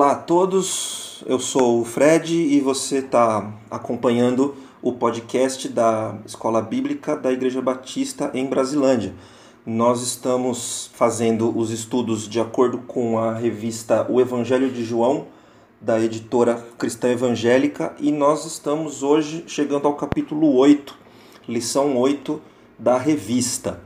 Olá a todos, eu sou o Fred e você está acompanhando o podcast da Escola Bíblica da Igreja Batista em Brasilândia. Nós estamos fazendo os estudos de acordo com a revista O Evangelho de João, da editora Cristã Evangélica, e nós estamos hoje chegando ao capítulo 8, lição 8 da revista.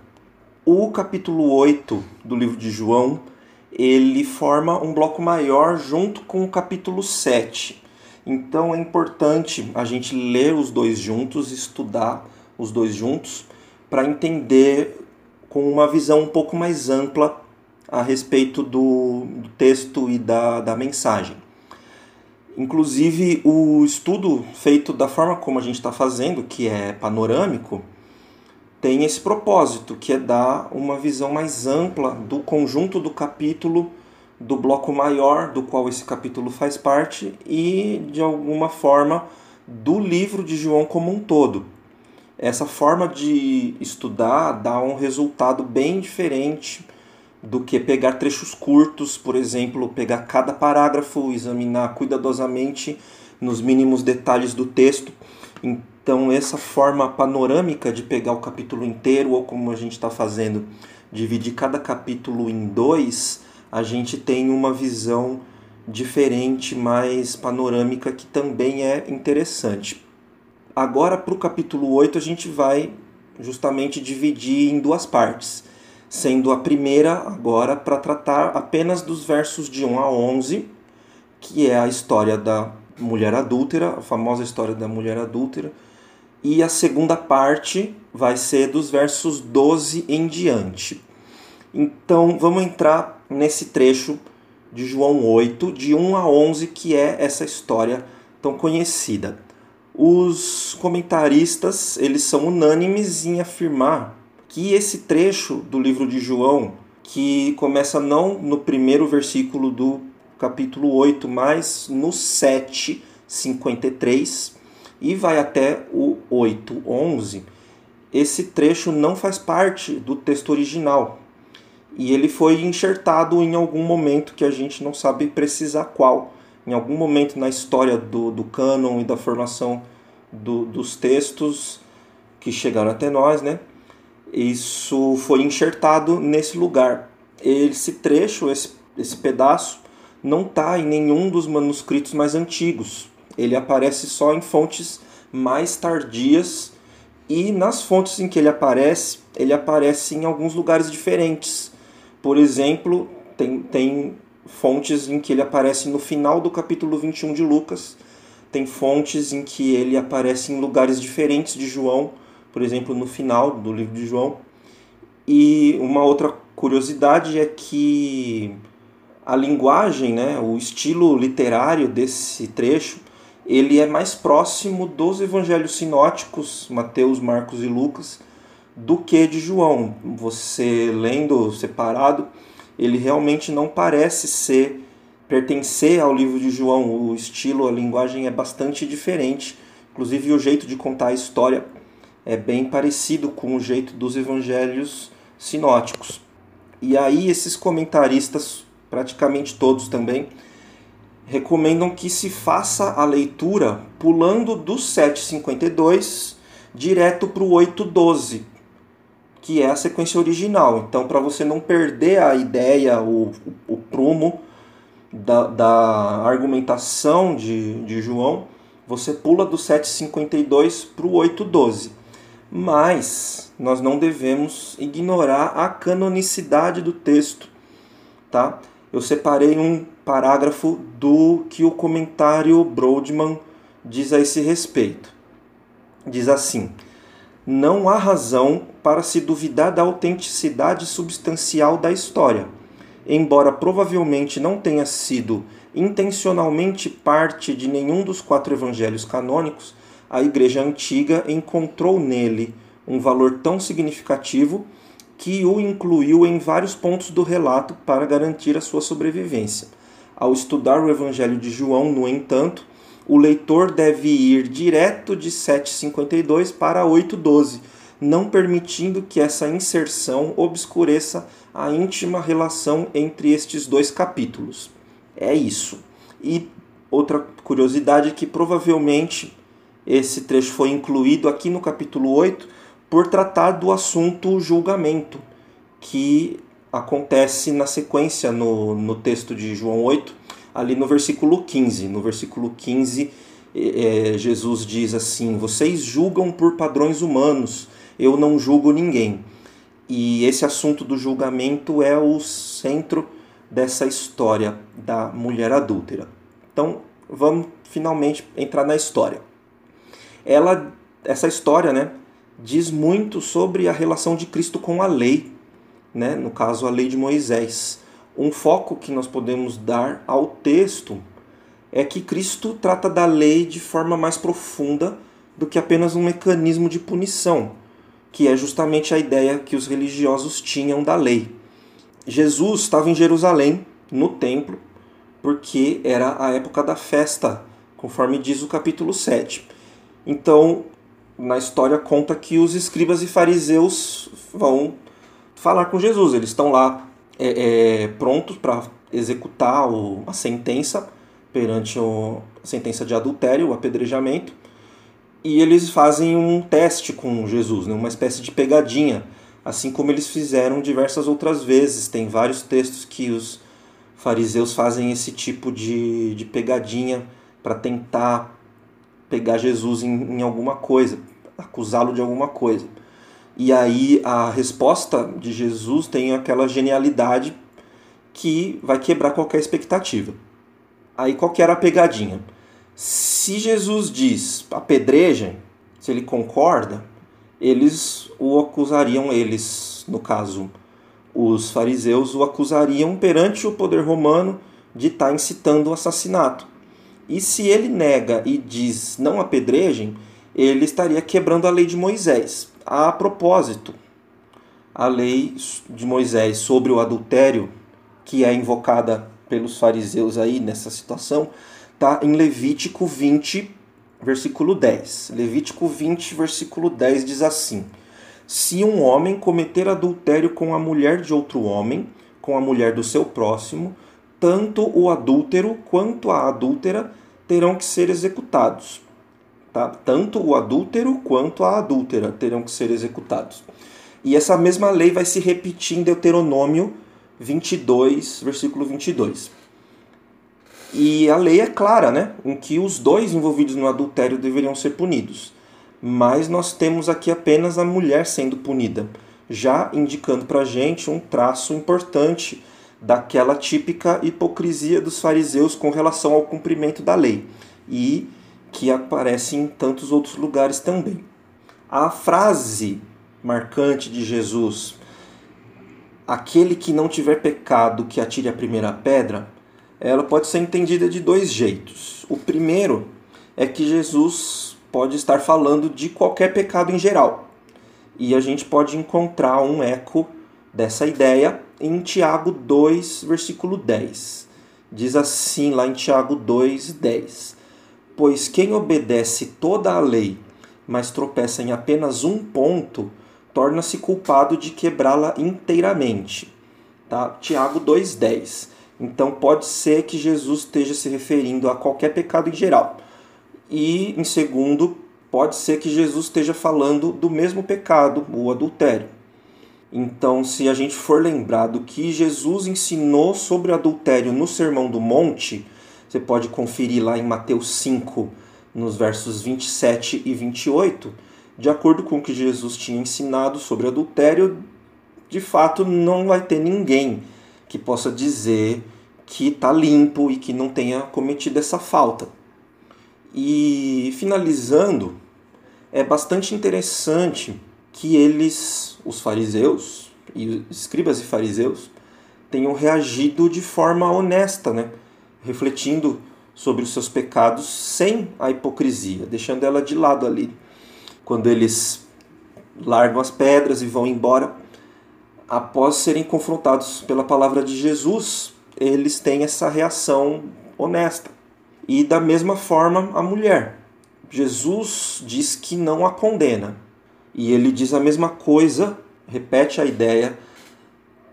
O capítulo 8 do livro de João ele forma um bloco maior junto com o capítulo 7. Então é importante a gente ler os dois juntos, estudar os dois juntos, para entender com uma visão um pouco mais ampla a respeito do, do texto e da, da mensagem. Inclusive, o estudo feito da forma como a gente está fazendo, que é panorâmico, tem esse propósito, que é dar uma visão mais ampla do conjunto do capítulo, do bloco maior do qual esse capítulo faz parte e, de alguma forma, do livro de João como um todo. Essa forma de estudar dá um resultado bem diferente do que pegar trechos curtos, por exemplo, pegar cada parágrafo, examinar cuidadosamente nos mínimos detalhes do texto. Então, essa forma panorâmica de pegar o capítulo inteiro, ou como a gente está fazendo, dividir cada capítulo em dois, a gente tem uma visão diferente, mais panorâmica, que também é interessante. Agora, para o capítulo 8, a gente vai justamente dividir em duas partes, sendo a primeira agora para tratar apenas dos versos de 1 a 11, que é a história da mulher adúltera, a famosa história da mulher adúltera, e a segunda parte vai ser dos versos 12 em diante. Então vamos entrar nesse trecho de João 8, de 1 a 11, que é essa história tão conhecida. Os comentaristas, eles são unânimes em afirmar que esse trecho do livro de João, que começa não no primeiro versículo do capítulo 8, mas no 7, 53, e vai até o 8, 11, esse trecho não faz parte do texto original. E ele foi enxertado em algum momento que a gente não sabe precisar qual. Em algum momento na história do, do cânon e da formação do, dos textos que chegaram até nós, né? Isso foi enxertado nesse lugar. Esse trecho, esse, esse pedaço, não está em nenhum dos manuscritos mais antigos ele aparece só em fontes mais tardias e nas fontes em que ele aparece, ele aparece em alguns lugares diferentes. Por exemplo, tem, tem fontes em que ele aparece no final do capítulo 21 de Lucas, tem fontes em que ele aparece em lugares diferentes de João, por exemplo, no final do livro de João. E uma outra curiosidade é que a linguagem, né, o estilo literário desse trecho ele é mais próximo dos evangelhos sinóticos, Mateus, Marcos e Lucas, do que de João. Você lendo separado, ele realmente não parece ser pertencer ao livro de João. O estilo, a linguagem é bastante diferente. Inclusive o jeito de contar a história é bem parecido com o jeito dos evangelhos sinóticos. E aí esses comentaristas, praticamente todos também, recomendam que se faça a leitura pulando do 752 direto para o 812, que é a sequência original. Então, para você não perder a ideia, o, o prumo da, da argumentação de, de João, você pula do 752 para o 812. Mas nós não devemos ignorar a canonicidade do texto, tá? Eu separei um parágrafo do que o comentário Brodman diz a esse respeito. Diz assim: Não há razão para se duvidar da autenticidade substancial da história, embora provavelmente não tenha sido intencionalmente parte de nenhum dos quatro evangelhos canônicos, a Igreja Antiga encontrou nele um valor tão significativo que o incluiu em vários pontos do relato para garantir a sua sobrevivência. Ao estudar o Evangelho de João, no entanto, o leitor deve ir direto de 7,52 para 8,12, não permitindo que essa inserção obscureça a íntima relação entre estes dois capítulos. É isso. E outra curiosidade é que provavelmente esse trecho foi incluído aqui no capítulo 8 por tratar do assunto julgamento, que acontece na sequência no, no texto de João 8, ali no versículo 15. No versículo 15, é, Jesus diz assim: Vocês julgam por padrões humanos, eu não julgo ninguém. E esse assunto do julgamento é o centro dessa história da mulher adúltera. Então, vamos finalmente entrar na história. Ela, essa história, né, diz muito sobre a relação de Cristo com a lei, né, no caso a lei de Moisés. Um foco que nós podemos dar ao texto é que Cristo trata da lei de forma mais profunda do que apenas um mecanismo de punição, que é justamente a ideia que os religiosos tinham da lei. Jesus estava em Jerusalém, no templo, porque era a época da festa, conforme diz o capítulo 7. Então, na história conta que os escribas e fariseus vão falar com Jesus. Eles estão lá é, é, prontos para executar o, a sentença perante o, a sentença de adultério, o apedrejamento, e eles fazem um teste com Jesus, né, uma espécie de pegadinha, assim como eles fizeram diversas outras vezes. Tem vários textos que os fariseus fazem esse tipo de, de pegadinha para tentar pegar Jesus em, em alguma coisa, acusá-lo de alguma coisa. E aí a resposta de Jesus tem aquela genialidade que vai quebrar qualquer expectativa. Aí qual que era a pegadinha? Se Jesus diz apedrejem, se ele concorda, eles o acusariam, eles, no caso, os fariseus, o acusariam perante o poder romano de estar tá incitando o assassinato. E se ele nega e diz não apedrejem, ele estaria quebrando a lei de Moisés. A propósito, a lei de Moisés sobre o adultério, que é invocada pelos fariseus aí nessa situação, está em Levítico 20, versículo 10. Levítico 20, versículo 10 diz assim: Se um homem cometer adultério com a mulher de outro homem, com a mulher do seu próximo, tanto o adúltero quanto a adúltera terão que ser executados. Tá? Tanto o adúltero quanto a adúltera terão que ser executados. E essa mesma lei vai se repetir em Deuteronômio 22, versículo 22. E a lei é clara, né? Em que os dois envolvidos no adultério deveriam ser punidos. Mas nós temos aqui apenas a mulher sendo punida, já indicando para a gente um traço importante daquela típica hipocrisia dos fariseus com relação ao cumprimento da lei e que aparece em tantos outros lugares também. A frase marcante de Jesus, aquele que não tiver pecado que atire a primeira pedra, ela pode ser entendida de dois jeitos. O primeiro é que Jesus pode estar falando de qualquer pecado em geral. E a gente pode encontrar um eco dessa ideia em Tiago 2, versículo 10. Diz assim lá em Tiago 2, 10: Pois quem obedece toda a lei, mas tropeça em apenas um ponto, torna-se culpado de quebrá-la inteiramente. Tá? Tiago 2,10. Então pode ser que Jesus esteja se referindo a qualquer pecado em geral. E, em segundo, pode ser que Jesus esteja falando do mesmo pecado, o adultério. Então, se a gente for lembrar do que Jesus ensinou sobre adultério no Sermão do Monte, você pode conferir lá em Mateus 5, nos versos 27 e 28, de acordo com o que Jesus tinha ensinado sobre adultério, de fato não vai ter ninguém que possa dizer que está limpo e que não tenha cometido essa falta. E finalizando, é bastante interessante que eles, os fariseus, e escribas e fariseus, tenham reagido de forma honesta, né? refletindo sobre os seus pecados sem a hipocrisia, deixando ela de lado ali. Quando eles largam as pedras e vão embora, após serem confrontados pela palavra de Jesus, eles têm essa reação honesta. E da mesma forma a mulher. Jesus diz que não a condena, e ele diz a mesma coisa, repete a ideia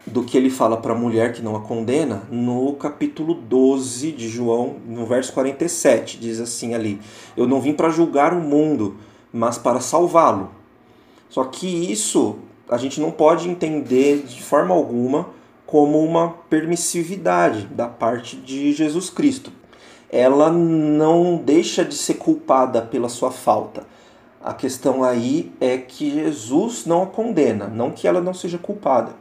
do que ele fala para a mulher que não a condena no capítulo 12 de João, no verso 47. Diz assim ali: Eu não vim para julgar o mundo, mas para salvá-lo. Só que isso a gente não pode entender de forma alguma como uma permissividade da parte de Jesus Cristo. Ela não deixa de ser culpada pela sua falta. A questão aí é que Jesus não a condena, não que ela não seja culpada.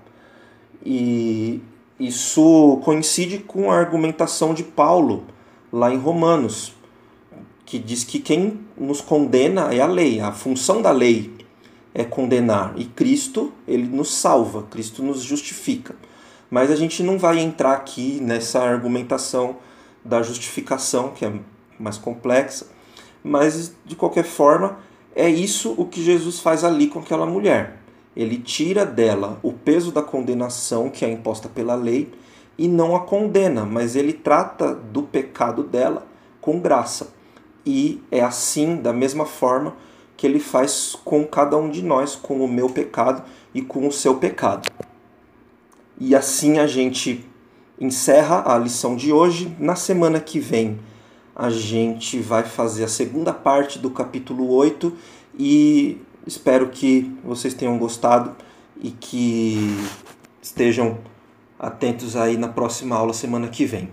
E isso coincide com a argumentação de Paulo lá em Romanos, que diz que quem nos condena é a lei, a função da lei é condenar e Cristo, ele nos salva, Cristo nos justifica. Mas a gente não vai entrar aqui nessa argumentação da justificação, que é mais complexa, mas de qualquer forma, é isso o que Jesus faz ali com aquela mulher ele tira dela o peso da condenação que é imposta pela lei e não a condena, mas ele trata do pecado dela com graça. E é assim, da mesma forma, que ele faz com cada um de nós, com o meu pecado e com o seu pecado. E assim a gente encerra a lição de hoje. Na semana que vem, a gente vai fazer a segunda parte do capítulo 8 e Espero que vocês tenham gostado e que estejam atentos aí na próxima aula semana que vem.